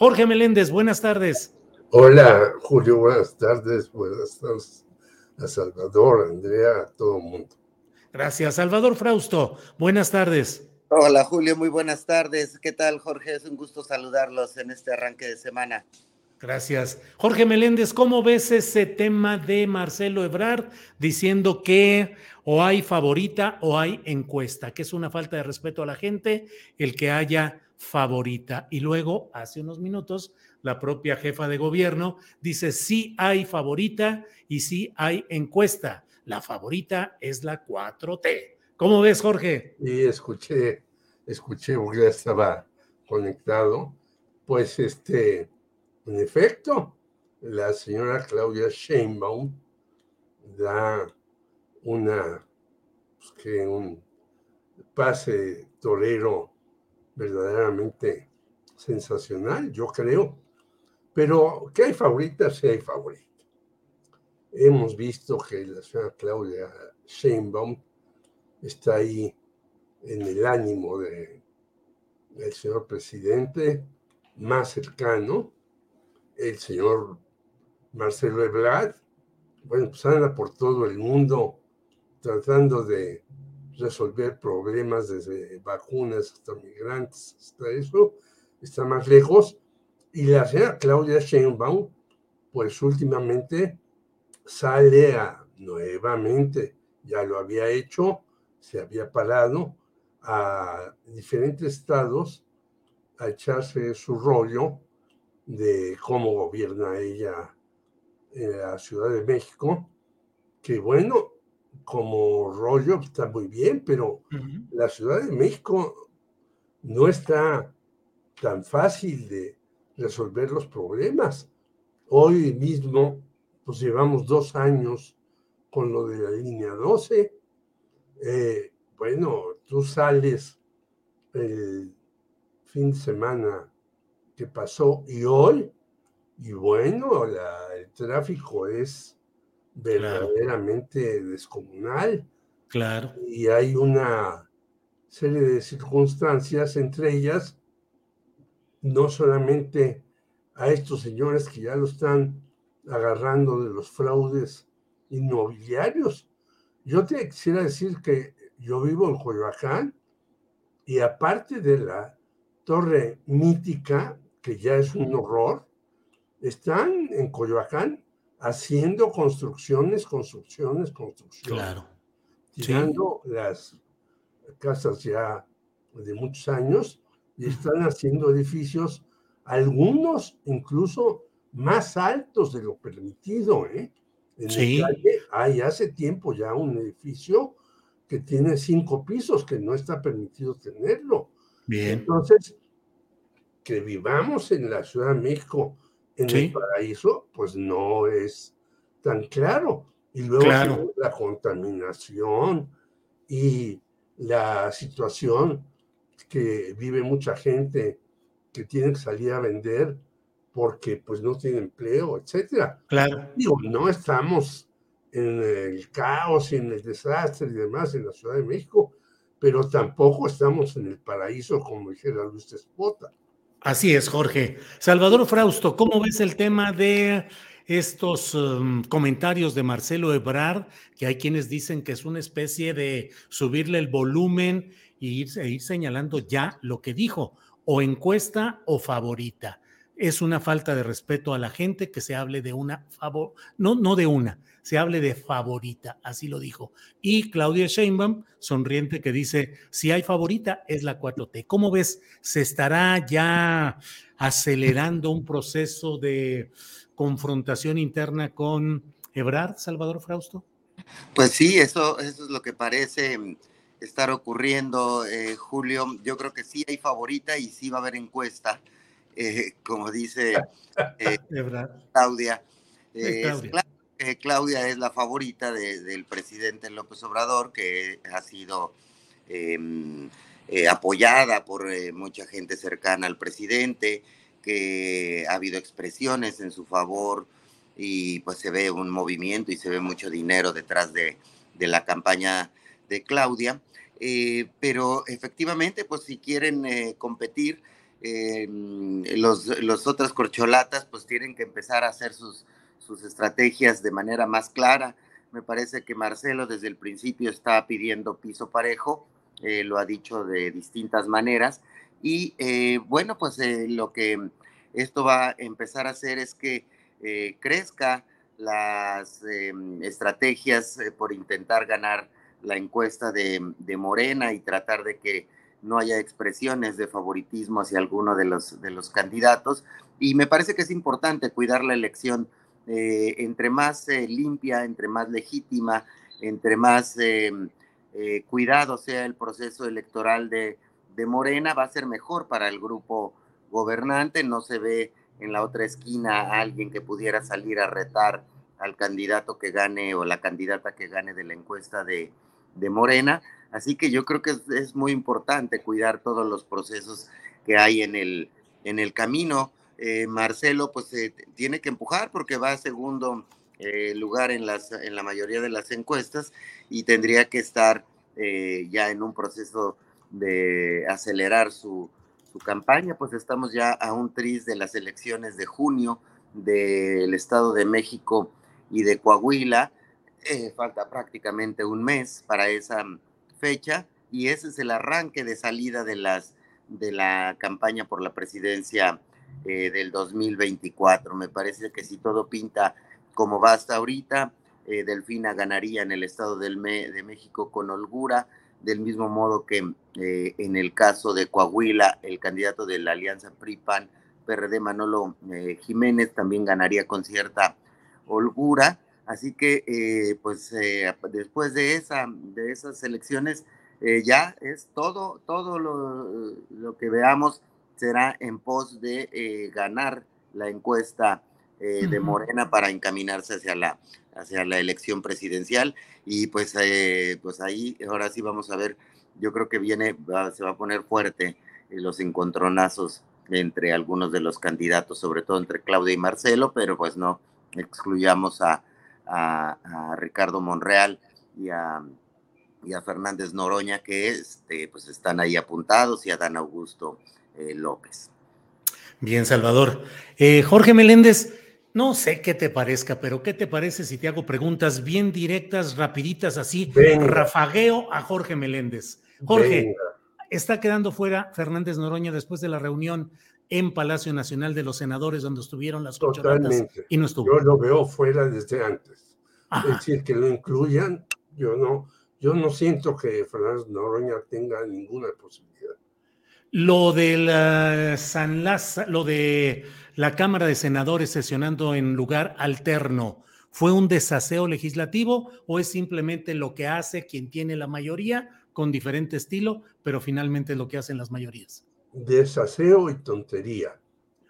Jorge Meléndez, buenas tardes. Hola, Julio, buenas tardes. Buenas tardes a Salvador, a Andrea, a todo el mundo. Gracias. Salvador Frausto, buenas tardes. Hola Julio, muy buenas tardes. ¿Qué tal Jorge? Es un gusto saludarlos en este arranque de semana. Gracias. Jorge Meléndez, ¿cómo ves ese tema de Marcelo Ebrard diciendo que o hay favorita o hay encuesta? Que es una falta de respeto a la gente el que haya favorita. Y luego, hace unos minutos, la propia jefa de gobierno dice sí hay favorita y sí hay encuesta. La favorita es la 4T. ¿Cómo ves, Jorge? Y escuché, escuché, porque ya estaba conectado, pues este, en efecto, la señora Claudia Sheinbaum da una, pues, que un pase torero verdaderamente sensacional, yo creo. Pero que hay favoritas, sí hay favoritas. Hemos visto que la señora Claudia Sheinbaum está ahí en el ánimo de, del señor presidente más cercano, el señor Marcelo Ebrard, bueno, pues anda por todo el mundo tratando de resolver problemas desde vacunas hasta migrantes, hasta eso, está más lejos. Y la señora Claudia Sheinbaum, pues últimamente sale nuevamente, ya lo había hecho, se había parado a diferentes estados a echarse su rollo de cómo gobierna ella en la Ciudad de México, que bueno, como rollo está muy bien, pero la Ciudad de México no está tan fácil de resolver los problemas. Hoy mismo, pues llevamos dos años con lo de la línea 12. Eh, bueno, tú sales el fin de semana que pasó y hoy, y bueno, la- el tráfico es verdaderamente descomunal Claro. y hay una serie de circunstancias, entre ellas, no solamente a estos señores que ya lo están agarrando de los fraudes inmobiliarios. Yo te quisiera decir que yo vivo en Coyoacán y aparte de la torre mítica, que ya es un horror, están en Coyoacán haciendo construcciones, construcciones, construcciones Claro. tirando las casas ya de muchos años y están haciendo edificios, algunos incluso más altos de lo permitido. ¿eh? En el Sí. Valle hay hace tiempo ya un edificio que tiene cinco pisos, que no está permitido tenerlo. Bien. Entonces, que vivamos en la Ciudad de México, en Sí. el paraíso, pues no es tan claro. Y luego Claro. la contaminación y la situación que vive mucha gente que tiene que salir a vender porque pues no tiene empleo, etcétera. Claro. Digo, no estamos en el caos y en el desastre y demás en la Ciudad de México, pero tampoco estamos en el paraíso, como dijera Luis Espota. Así es, Jorge. Salvador Frausto, ¿cómo ves el tema de estos um, comentarios de Marcelo Ebrard, que hay quienes dicen que es una especie de subirle el volumen e ir, señalando ya lo que dijo, o encuesta o favorita. Es una falta de respeto a la gente que se hable de una favor, no, no de una, se hable de favorita, así lo dijo. Y Claudia Sheinbaum, sonriente, que dice, si hay favorita, es la 4T. ¿Cómo ves? ¿Se estará ya acelerando un proceso de confrontación interna con Ebrard, Salvador Frausto? Pues sí, eso, eso es lo que parece estar ocurriendo, eh, Julio. Yo creo que sí hay favorita y sí va a haber encuesta, eh, como dice eh, Claudia. Claudia. Claudia es la favorita del presidente López Obrador, que ha sido em, apoyada por mucha gente cercana al presidente, que ha habido expresiones en su favor y pues se ve un movimiento y se ve mucho dinero detrás de, de la campaña de Claudia. Eh, pero efectivamente, pues si quieren eh, competir, eh, los, los, otras corcholatas pues tienen que empezar a hacer sus, sus estrategias de manera más clara. Me parece que Marcelo desde el principio está pidiendo piso parejo, lo ha dicho de distintas maneras. Y bueno, pues lo que esto va a empezar a hacer es que crezca las estrategias por intentar ganar la encuesta de, Morena y tratar de que no haya expresiones de favoritismo hacia alguno de los, de los candidatos. Y me parece que es importante cuidar la elección eh, entre más eh, limpia, entre más legítima, entre más eh, cuidado sea el proceso electoral de, de Morena, va a ser mejor para el grupo gobernante. No se ve en la otra esquina a alguien que pudiera salir a retar al candidato que gane o la candidata que gane de la encuesta de, de Morena. Así que yo creo que es, muy importante cuidar todos los procesos que hay en el, en el camino. Eh, Marcelo pues tiene que empujar porque va a segundo eh, lugar en, las, en la mayoría de las encuestas y tendría que estar eh, ya en un proceso de acelerar su, su, campaña, pues estamos ya a un tris de las elecciones de junio del Estado de México y de Coahuila eh, falta prácticamente un mes para esa fecha y ese es el arranque de salida de, las, de la campaña por la presidencia eh, del 2024. Me parece que si todo pinta como va hasta ahorita, eh, Delfina ganaría en el Estado del de México con holgura, del mismo modo que en el caso de Coahuila, el candidato de la alianza PRI-PAN, PRD Manolo Jiménez también ganaría con cierta holgura. Así que, eh, pues, eh, después de, esa, de esas elecciones, eh, ya es todo, todo lo, que veamos será en pos de ganar la encuesta de Morena para encaminarse hacia la, hacia la elección presidencial. Y pues, pues ahí, ahora sí vamos a ver, yo creo que viene, se va a poner fuerte los encontronazos entre algunos de los candidatos, sobre todo entre Claudia y Marcelo, pero pues no excluyamos a, a, Ricardo Monreal y a, Fernández Noroña, que este, pues están ahí apuntados, y a Dan Augusto eh, López. Bien, Salvador. Eh, Jorge Meléndez, no sé qué te parezca, pero ¿qué te parece si te hago preguntas bien directas, rapiditas, así, rafagueo a Jorge Meléndez? Jorge, está quedando fuera Fernández Noroña después de la reunión en Palacio Nacional de los Senadores, donde estuvieron las Totalmente. y no estuvo. Yo lo veo fuera desde antes. Es decir, que lo incluyan, yo no, yo no siento que Fernández Noroña tenga ninguna posibilidad. Lo de la San lo de la Cámara de Senadores sesionando en lugar alterno, ¿fue un desaseo legislativo o es simplemente lo que hace quien tiene la mayoría con diferente estilo, pero finalmente es lo que hacen las mayorías? Desaseo y tontería.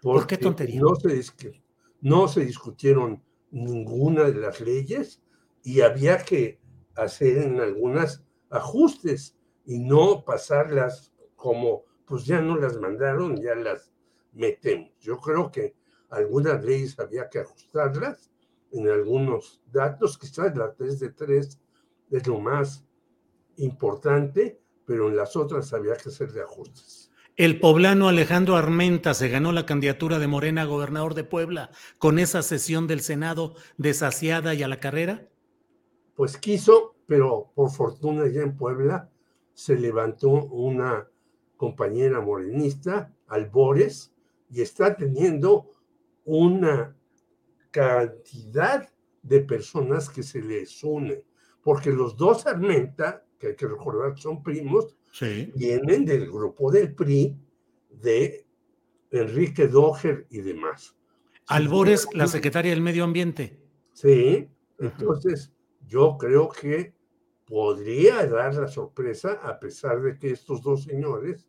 ¿Por qué tontería? No se, no se discutieron ninguna de las leyes y había que hacer en algunas ajustes y no pasarlas como, pues ya no las mandaron, ya las metemos. Yo creo que algunas leyes había que ajustarlas en algunos datos, quizás la 3 de 3 es lo más importante, pero en las otras había que hacerle ajustes. El poblano Alejandro Armenta se ganó la candidatura de Morena a gobernador de Puebla con esa sesión del Senado desasiada y a la carrera. Pues quiso, pero por fortuna ya en Puebla se levantó una compañera morenista, Albores, y está teniendo una cantidad de personas que se les unen, porque los dos Armenta, que hay que recordar que son primos, vienen del grupo del PRI de Enrique Doger y demás. Albores, la secretaria del Medio Ambiente. Sí, entonces yo creo que podría dar la sorpresa, a pesar de que estos dos señores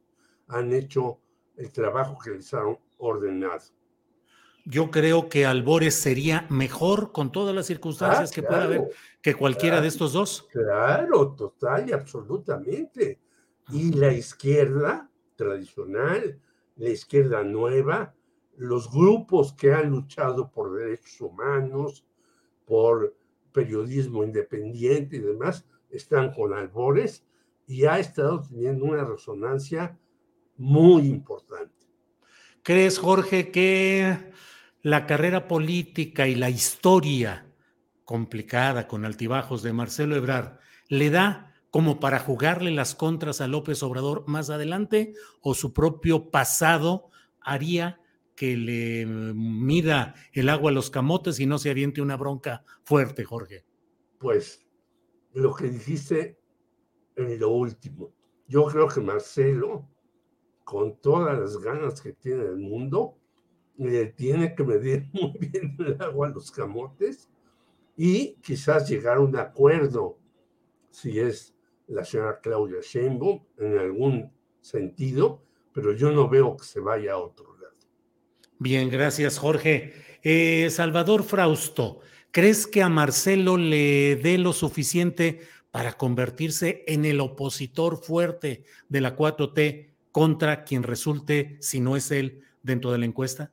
han hecho el trabajo que les han ordenado. Yo creo que Albores sería mejor con todas las circunstancias ah, que pueda haber que cualquiera de estos dos. Claro, total y absolutamente. Y la izquierda tradicional, la izquierda nueva, los grupos que han luchado por derechos humanos, por periodismo independiente y demás, están con albores y ha estado teniendo una resonancia muy importante. ¿Crees, Jorge, que la carrera política y la historia complicada con altibajos de Marcelo Ebrard le da como para jugarle las contras a López Obrador más adelante o su propio pasado haría que le mida el agua a los camotes y no se aviente una bronca fuerte, Jorge? Pues lo que dijiste en lo último. Yo creo que Marcelo, con todas las ganas que tiene el mundo, le tiene que medir muy bien el agua a los camotes y quizás llegar a un acuerdo, si es la señora Claudia Sheinbaum en algún sentido, pero yo no veo que se vaya a otro lado. Bien, gracias Jorge. Eh, Salvador Frausto, ¿crees que a Marcelo le dé lo suficiente para convertirse en el opositor fuerte de la 4T contra quien resulte, si no es él, dentro de la encuesta?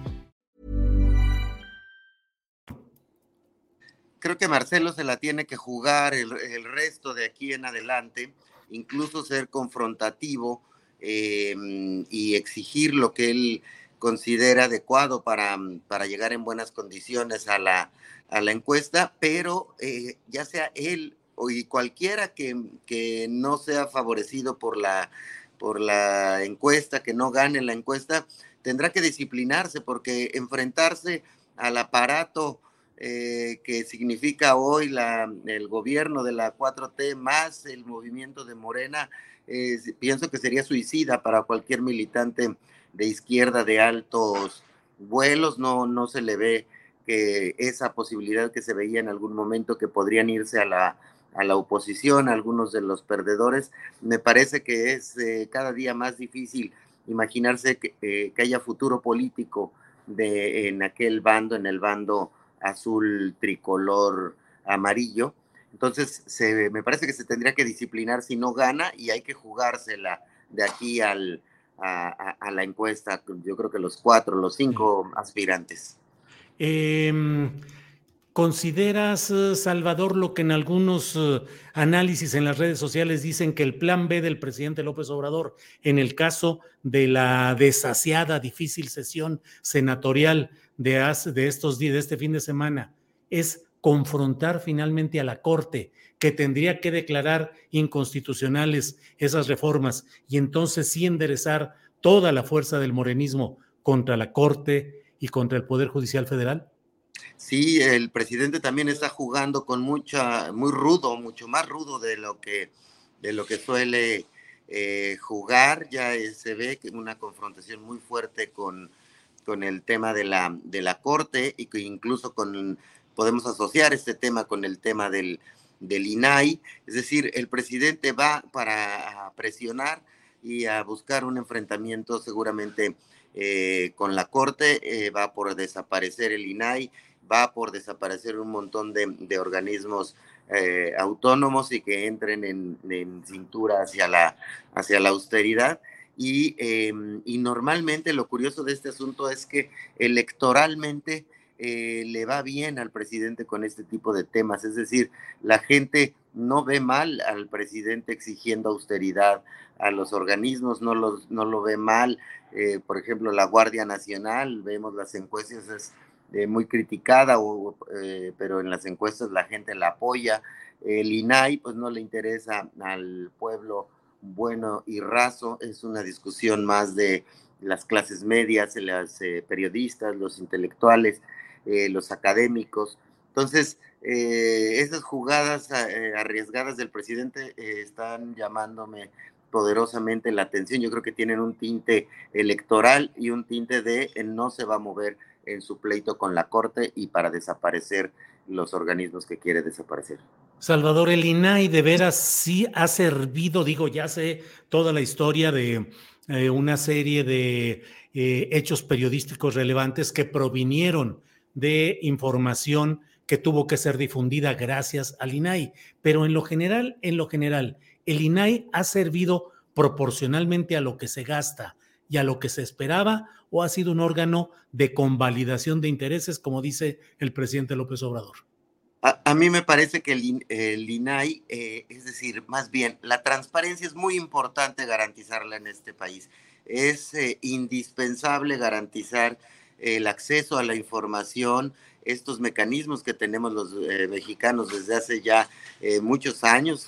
creo que Marcelo se la tiene que jugar el, resto de aquí en adelante, incluso ser confrontativo eh, y exigir lo que él considera adecuado para, para llegar en buenas condiciones a la, a la encuesta, pero eh, ya sea él o y cualquiera que, que, no sea favorecido por la, por la encuesta, que no gane la encuesta, tendrá que disciplinarse porque enfrentarse al aparato eh, que significa hoy el gobierno de la 4T más el movimiento de Morena, pienso que sería suicida para cualquier militante de izquierda de altos vuelos, no, no se le ve que esa posibilidad que se veía en algún momento que podrían irse a la, a la oposición, algunos de los perdedores, me parece que es eh, cada día más difícil imaginarse que, eh, que, haya futuro político de, en aquel bando, en el bando azul tricolor amarillo. Entonces, se, me parece que se tendría que disciplinar si no gana y hay que jugársela de aquí al, a, la encuesta. Yo creo que los cuatro, los cinco aspirantes. Em, ¿Consideras, Salvador, lo que en algunos eh, análisis en las redes sociales dicen que el plan B del presidente López Obrador, en el caso de la desasiada, difícil sesión senatorial de, de estos días, de este fin de semana, es confrontar finalmente a la Corte, que tendría que declarar inconstitucionales esas reformas y entonces sí enderezar toda la fuerza del morenismo contra la Corte y contra el Poder Judicial Federal? Sí, el presidente también está jugando con mucha, muy rudo, mucho más rudo de lo que, de lo que suele eh, jugar. Ya se ve una confrontación muy fuerte con, con el tema de la, de la corte y que incluso con podemos asociar este tema con el tema del, del INAI, es decir, el presidente va para presionar y a buscar un enfrentamiento seguramente eh, con la Corte, eh, va por desaparecer el INAI, va por desaparecer un montón de, organismos eh, autónomos y que entren en, cintura hacia la, hacia la austeridad. Y, em, y normalmente lo curioso de este asunto es que electoralmente eh, le va bien al presidente con este tipo de temas. Es decir, la gente no ve mal al presidente exigiendo austeridad a los organismos, no, los, no lo ve mal. Eh, por ejemplo, la Guardia Nacional, vemos las encuestas, es eh, muy criticada, pero en las encuestas la gente la apoya. El INAI, pues no le interesa al pueblo bueno y raso, es una discusión más de las clases medias, las periodistas, los intelectuales. Eh, los académicos. Entonces, eh, esas jugadas eh, arriesgadas del presidente están llamándome poderosamente la atención. Yo creo que tienen un tinte electoral y un tinte de no se va a mover en su pleito con la Corte y para desaparecer los organismos que quiere desaparecer. Salvador, el INAI de veras sí ha servido, digo, ya sé toda la historia de una serie de hechos periodísticos relevantes que provinieron de información que tuvo que ser difundida gracias al INAI. Pero en lo general, en lo general, el INAI ha servido proporcionalmente a lo que se gasta y a lo que se esperaba o ha sido un órgano de convalidación de intereses, como dice el presidente López Obrador. A, mí me parece que el, INAI, eh, es decir, más bien, la transparencia es muy importante garantizarla en este país. Es eh, indispensable garantizar el acceso a la información, estos mecanismos que tenemos los eh, mexicanos desde hace ya muchos años,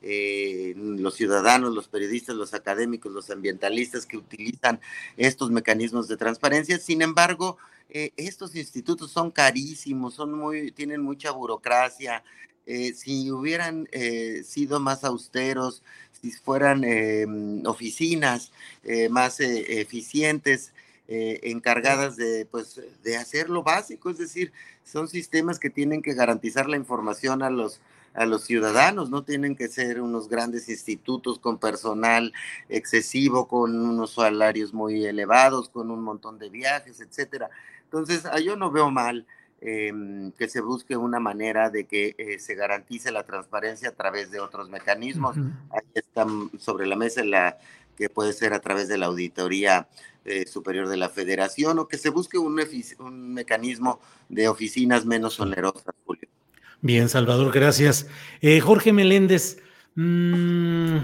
los ciudadanos, los periodistas, los académicos, los ambientalistas que utilizan estos mecanismos de transparencia. Sin embargo, estos institutos son carísimos, son muy, tienen mucha burocracia. si hubieran sido más austeros, si fueran oficinas más eficientes, eh, encargadas de, pues, de hacer lo básico, es decir, son sistemas que tienen que garantizar la información a los, a los ciudadanos, no tienen que ser unos grandes institutos con personal excesivo, con unos salarios muy elevados, con un montón de viajes, etcétera. Entonces, ah, yo no veo mal em, que se busque una manera de que eh, se garantice la transparencia a través de otros mecanismos. Ahí está sobre la mesa la que puede ser a través de la auditoría eh, superior de la Federación o que se busque un, un mecanismo de oficinas menos onerosas, Julio. Bien, Salvador, gracias. Eh, Jorge Meléndez, mm,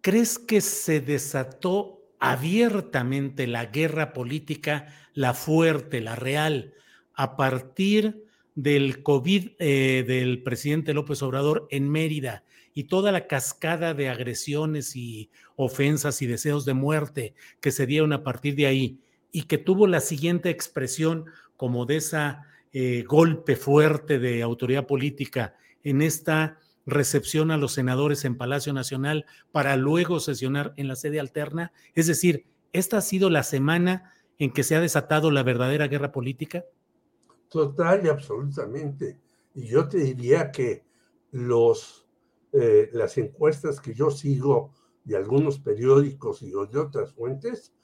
¿crees que se desató abiertamente la guerra política, la fuerte, la real, a partir del COVID eh, del presidente López Obrador en Mérida y toda la cascada de agresiones y ofensas y deseos de muerte que se dieron a partir de ahí y que tuvo la siguiente expresión como de esa eh, golpe fuerte de autoridad política en esta recepción a los senadores en Palacio Nacional para luego sesionar en la sede alterna. Es decir, ¿esta ha sido la semana en que se ha desatado la verdadera guerra política? Total y absolutamente. Y yo te diría que los eh, las encuestas que yo sigo de algunos periódicos y de otras fuentes,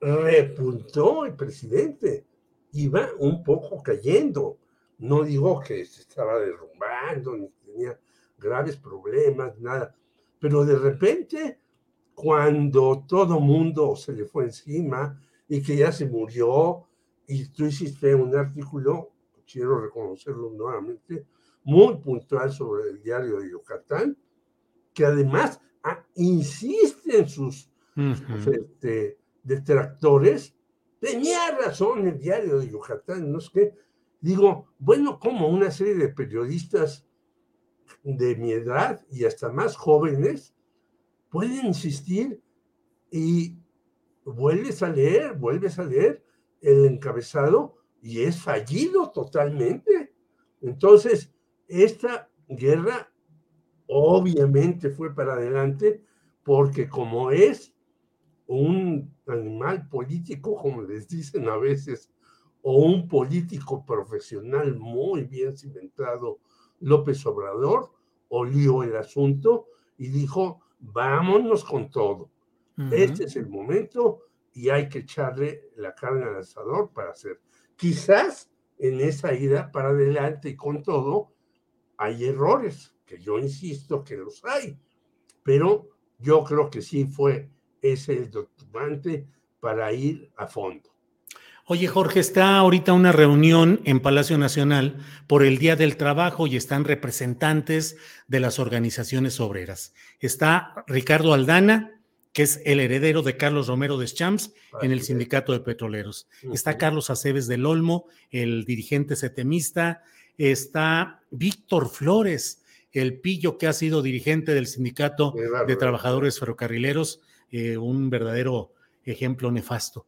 repuntó el presidente. Iba un poco cayendo. No digo que se estaba derrumbando, ni tenía graves problemas, nada. Pero de repente, cuando todo mundo se le fue encima y que ya se murió, y tú hiciste un artículo, quiero reconocerlo nuevamente, muy puntual sobre el diario de Yucatán, que además ah, insiste en sus este, detractores. Tenía razón el diario de Yucatán, no es que digo, bueno, como una serie de periodistas de mi edad y hasta más jóvenes pueden insistir y vuelves a leer, vuelves a leer el encabezado y es fallido totalmente. Entonces, esta guerra obviamente fue para adelante porque como es un animal político, como les dicen a veces, o un político profesional muy bien cimentado, López Obrador, olió el asunto y dijo, vámonos con todo. Este es el momento y hay que echarle la carne al asador para hacer. Quizás en esa ida para adelante y con todo, hay errores, que yo insisto que los hay, pero yo creo que sí fue ese el doctorante para ir a fondo. Oye, Jorge, está ahorita una reunión en Palacio Nacional por el Día del Trabajo y están representantes de las organizaciones obreras. Está Ricardo Aldana, que es el heredero de Carlos Romero de Champs en el Sindicato de Petroleros. Está Carlos Aceves del Olmo, el dirigente setemista. Está Víctor Flores, el pillo que ha sido dirigente del Sindicato de Trabajadores Ferrocarrileros, eh, un verdadero ejemplo nefasto.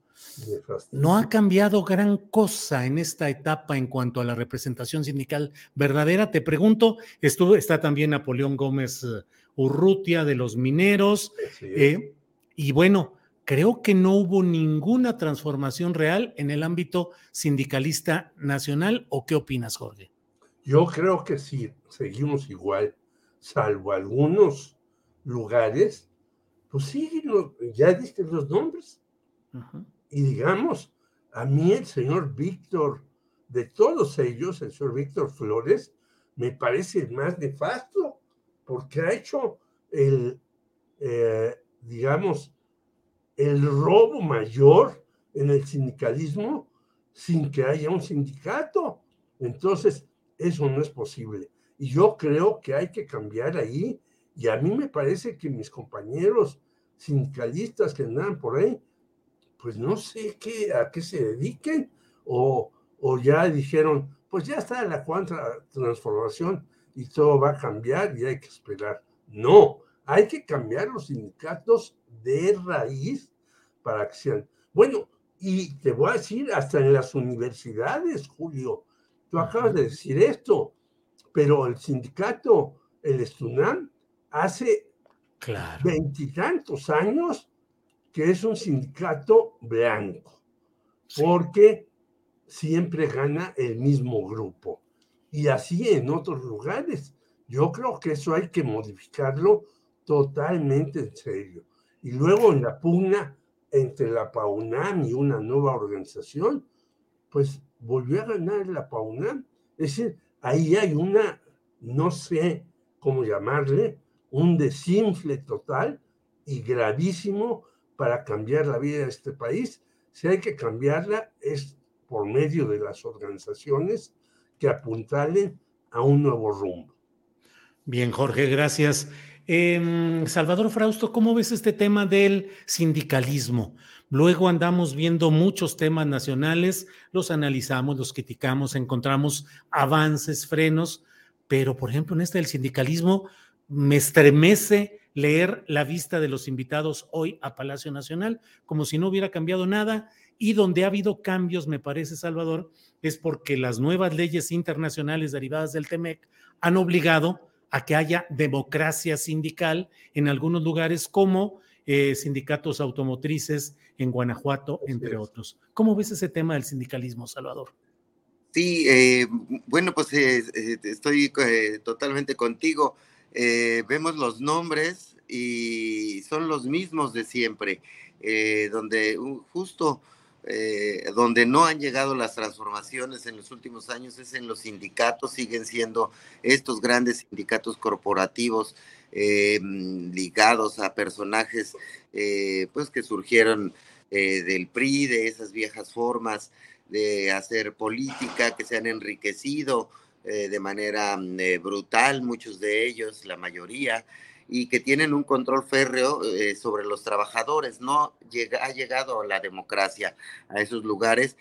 No ha cambiado gran cosa en esta etapa en cuanto a la representación sindical verdadera. Te pregunto, estuvo, está también Napoleón Gómez eh, Urrutia de los mineros. Eh, y bueno, creo que no hubo ninguna transformación real en el ámbito sindicalista nacional. ¿O qué opinas, Jorge? Yo creo que sí, seguimos igual, salvo algunos lugares. Pues sí, ya diste los nombres. Y digamos, a mí el señor Víctor, de todos ellos, el señor Víctor Flores, me parece el más nefasto, porque ha hecho el, eh, digamos, el robo mayor en el sindicalismo sin que haya un sindicato. Entonces, eso no es posible. Y yo creo que hay que cambiar ahí. Y a mí me parece que mis compañeros sindicalistas que andan por ahí pues no sé qué, a qué se dediquen, o, o ya dijeron, pues ya está la cuarta transformación y todo va a cambiar y hay que esperar. No, hay que cambiar los sindicatos de raíz para que sean. Bueno, y te voy a decir, hasta en las universidades, Julio, tú acabas de decir esto, pero el sindicato, el Estunam, hace veintitantos años que es un sindicato blanco, porque siempre gana el mismo grupo. Y así en otros lugares. Yo creo que eso hay que modificarlo totalmente en serio. Y luego en la pugna entre la PAUNAM y una nueva organización, pues volvió a ganar la PAUNAM. Es decir, ahí hay una, no sé cómo llamarle, un desinfle total y gravísimo para cambiar la vida de este país. Si hay que cambiarla es por medio de las organizaciones que apuntalen a un nuevo rumbo. Bien, Jorge, gracias. Em, Salvador Frausto, ¿cómo ves este tema del sindicalismo? Luego andamos viendo muchos temas nacionales, los analizamos, los criticamos, encontramos avances, frenos, pero por ejemplo en este del sindicalismo me estremece leer la vista de los invitados hoy a Palacio Nacional, como si no hubiera cambiado nada. Y donde ha habido cambios, me parece, Salvador, es porque las nuevas leyes internacionales derivadas del TEMEC han obligado a que haya democracia sindical en algunos lugares como eh, sindicatos automotrices en Guanajuato, entre otros. ¿Cómo ves ese tema del sindicalismo, Salvador? Sí, eh, bueno, pues eh, estoy totalmente contigo. Eh, vemos los nombres y son los mismos de siempre, eh, donde justo eh, donde no han llegado las transformaciones en los últimos años es en los sindicatos, siguen siendo estos grandes sindicatos corporativos ligados a personajes pues que surgieron del PRI, de esas viejas formas de hacer política, que se han enriquecido eh, de manera mm, eh, brutal, muchos de ellos, la mayoría, y que tienen un control férreo eh, sobre los trabajadores. No llega, ha llegado la democracia a esos lugares,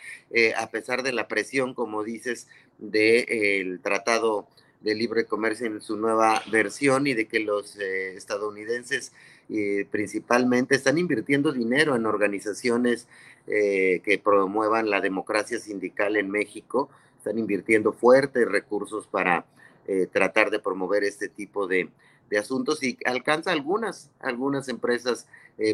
a pesar de la presión, como dices, del tratado de libre comercio en su nueva versión y de que los estadounidenses principalmente están invirtiendo dinero en organizaciones que promuevan la democracia sindical en México, están invirtiendo fuertes recursos para tratar de promover este tipo de, de, asuntos y alcanza algunas, algunas empresas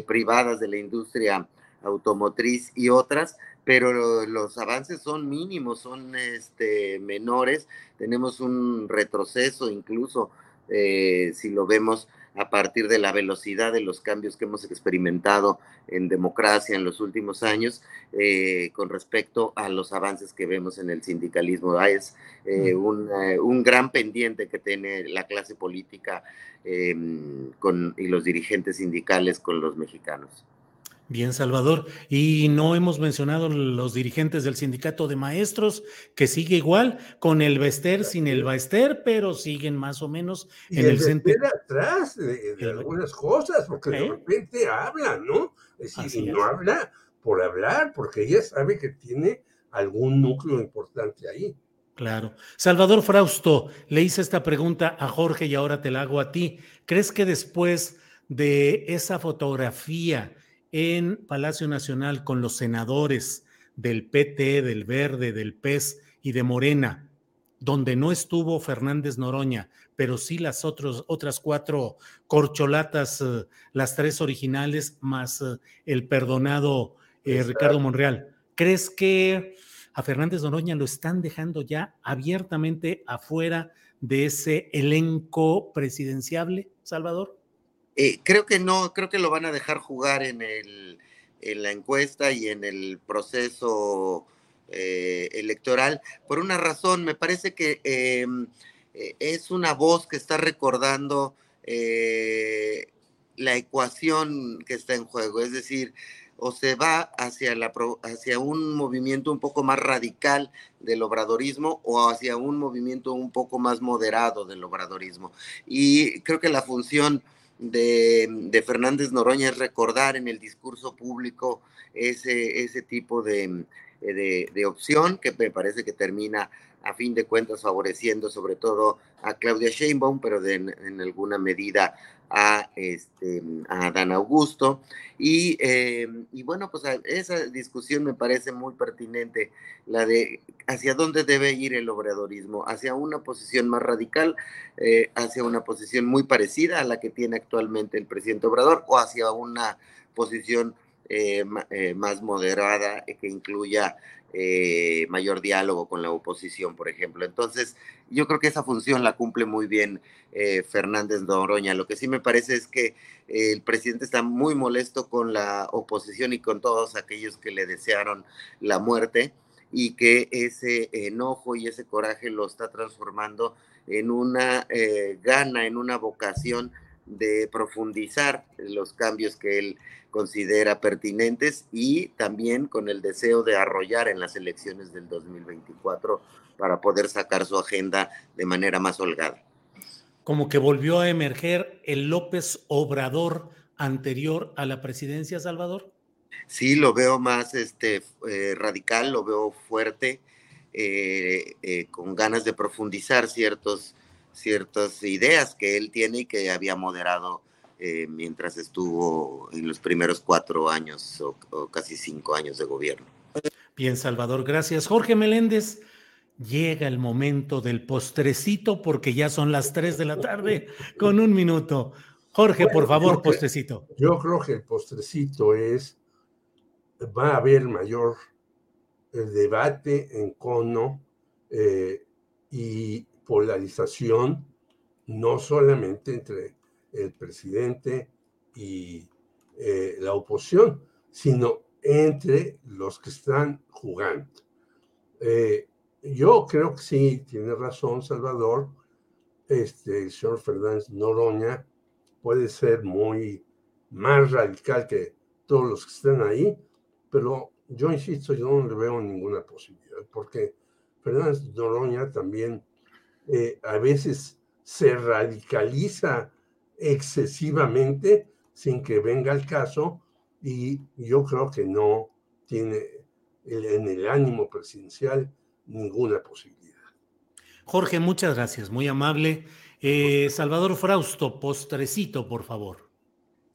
privadas de la industria automotriz y otras, pero los avances son mínimos, son este, menores. Tenemos un retroceso incluso eh, si lo vemos a partir de la velocidad de los cambios que hemos experimentado en democracia en los últimos años eh, con respecto a los avances que vemos en el sindicalismo. Ah, es eh, un, un, gran pendiente que tiene la clase política em, con, y los dirigentes sindicales con los mexicanos. Bien, Salvador. Y no hemos mencionado los dirigentes del sindicato de maestros, que sigue igual, con el Bester, sin el Baester, pero siguen más o menos en el, centro. atrás de, algunas cosas, porque de repente habla, ¿no? Es decir, no habla por hablar, porque ella sabe que tiene algún núcleo importante ahí. Claro. Salvador Frausto, le hice esta pregunta a Jorge y ahora te la hago a ti. ¿Crees que después de esa fotografía, en Palacio Nacional con los senadores del PT, del Verde, del PES y de Morena, donde no estuvo Fernández Noroña, pero sí las otras cuatro corcholatas, eh, las tres originales, más eh, el perdonado eh, Ricardo Monreal. ¿Crees que a Fernández Noroña lo están dejando ya abiertamente afuera de ese elenco presidenciable, Salvador? Eh, creo que no, creo que lo van a dejar jugar en, el, en la encuesta y en el proceso eh, electoral por una razón. Me parece que em, eh, es una voz que está recordando la ecuación que está en juego, es decir, o se va hacia, la, hacia un movimiento un poco más radical del obradorismo o hacia un movimiento un poco más moderado del obradorismo. Y creo que la función de, Fernández Noroña es recordar en el discurso público ese, ese tipo de, de, opción que me parece que termina a fin de cuentas favoreciendo sobre todo a Claudia Sheinbaum, pero en alguna medida a, este, a Dan Augusto. Y, eh, y, bueno, pues esa discusión me parece muy pertinente, la de hacia dónde debe ir el obradorismo, hacia una posición más radical, eh, hacia una posición muy parecida a la que tiene actualmente el presidente Obrador, o hacia una posición eh, más moderada que incluya eh, mayor diálogo con la oposición, por ejemplo. Entonces, yo creo que esa función la cumple muy bien eh, Fernández Noroña. Lo que sí me parece es que eh, el presidente está muy molesto con la oposición y con todos aquellos que le desearon la muerte y que ese enojo y ese coraje lo está transformando en una gana, en una vocación de profundizar los cambios que él considera pertinentes y también con el deseo de arrollar en las elecciones del 2024 para poder sacar su agenda de manera más holgada. Como que volvió a emerger el López Obrador anterior a la presidencia, Salvador. Sí, lo veo más este, eh, radical, lo veo fuerte, eh, eh, con ganas de profundizar ciertos, ciertas ideas que él tiene y que había moderado eh, mientras estuvo en los primeros cuatro años o, casi cinco años de gobierno. Bien, Salvador, gracias. Jorge Meléndez, llega el momento del postrecito porque ya son las tres de la tarde con un minuto. Jorge, por favor, postrecito. Yo creo que el postrecito es, va a haber mayor eh, debate en cono eh, y polarización, no solamente entre el presidente y eh, la oposición, sino entre los que están jugando. Eh, yo creo que sí, tiene razón Salvador, este, el señor Fernández Noroña puede ser muy más radical que todos los que están ahí, pero yo insisto, yo no le veo ninguna posibilidad, porque Fernández Noroña también eh, a veces se radicaliza excesivamente sin que venga el caso y yo creo que no tiene en el ánimo presidencial ninguna posibilidad. Jorge, muchas gracias, muy amable. Eh, Salvador Frausto, postrecito, por favor.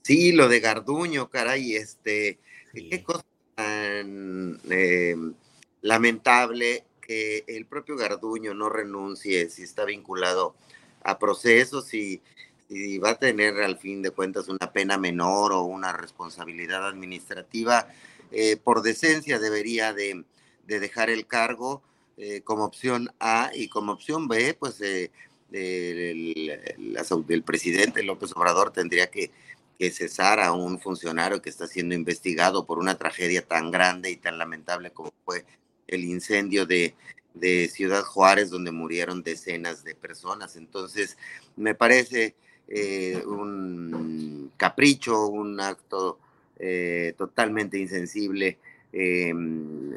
Sí, lo de Garduño, caray, este, qué cosa tan eh, lamentable que el propio Garduño no renuncie si está vinculado a procesos y, va a tener al fin de cuentas una pena menor o una responsabilidad administrativa, eh, por decencia debería de, dejar el cargo eh, como opción A y como opción B, pues el, el, presidente López Obrador tendría que, que, cesar a un funcionario que está siendo investigado por una tragedia tan grande y tan lamentable como fue el incendio de, de Ciudad Juárez, donde murieron decenas de personas. Entonces, me parece eh, un capricho, un acto eh, totalmente insensible, em,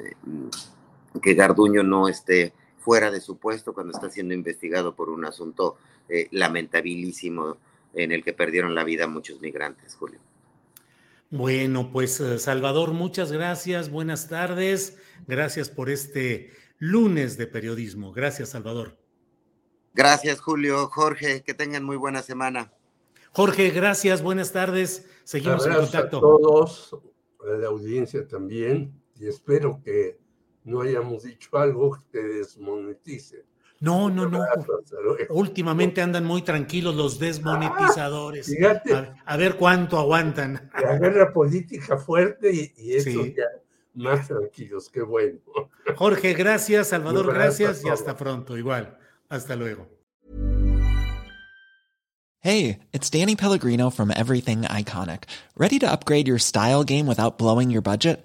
que Garduño no esté fuera de su puesto cuando está siendo investigado por un asunto eh, lamentabilísimo en el que perdieron la vida muchos migrantes, Julio. Bueno, pues Salvador, muchas gracias, buenas tardes, gracias por este lunes de periodismo. Gracias, Salvador. Gracias, Julio. Jorge, que tengan muy buena semana. Jorge, gracias, buenas tardes. Seguimos en contacto. A todos, a la audiencia también, y espero que no hayamos dicho algo que te desmonetice. No, no, no. Últimamente andan muy tranquilos los desmonetizadores. a, ver cuánto aguantan. La guerra política fuerte y, eso ya más tranquilos, qué bueno. Jorge, gracias, Salvador, gracias y hasta pronto, igual. Hasta luego. Hey, it's Danny Pellegrino from Everything Iconic. Ready to upgrade your style game without blowing your budget?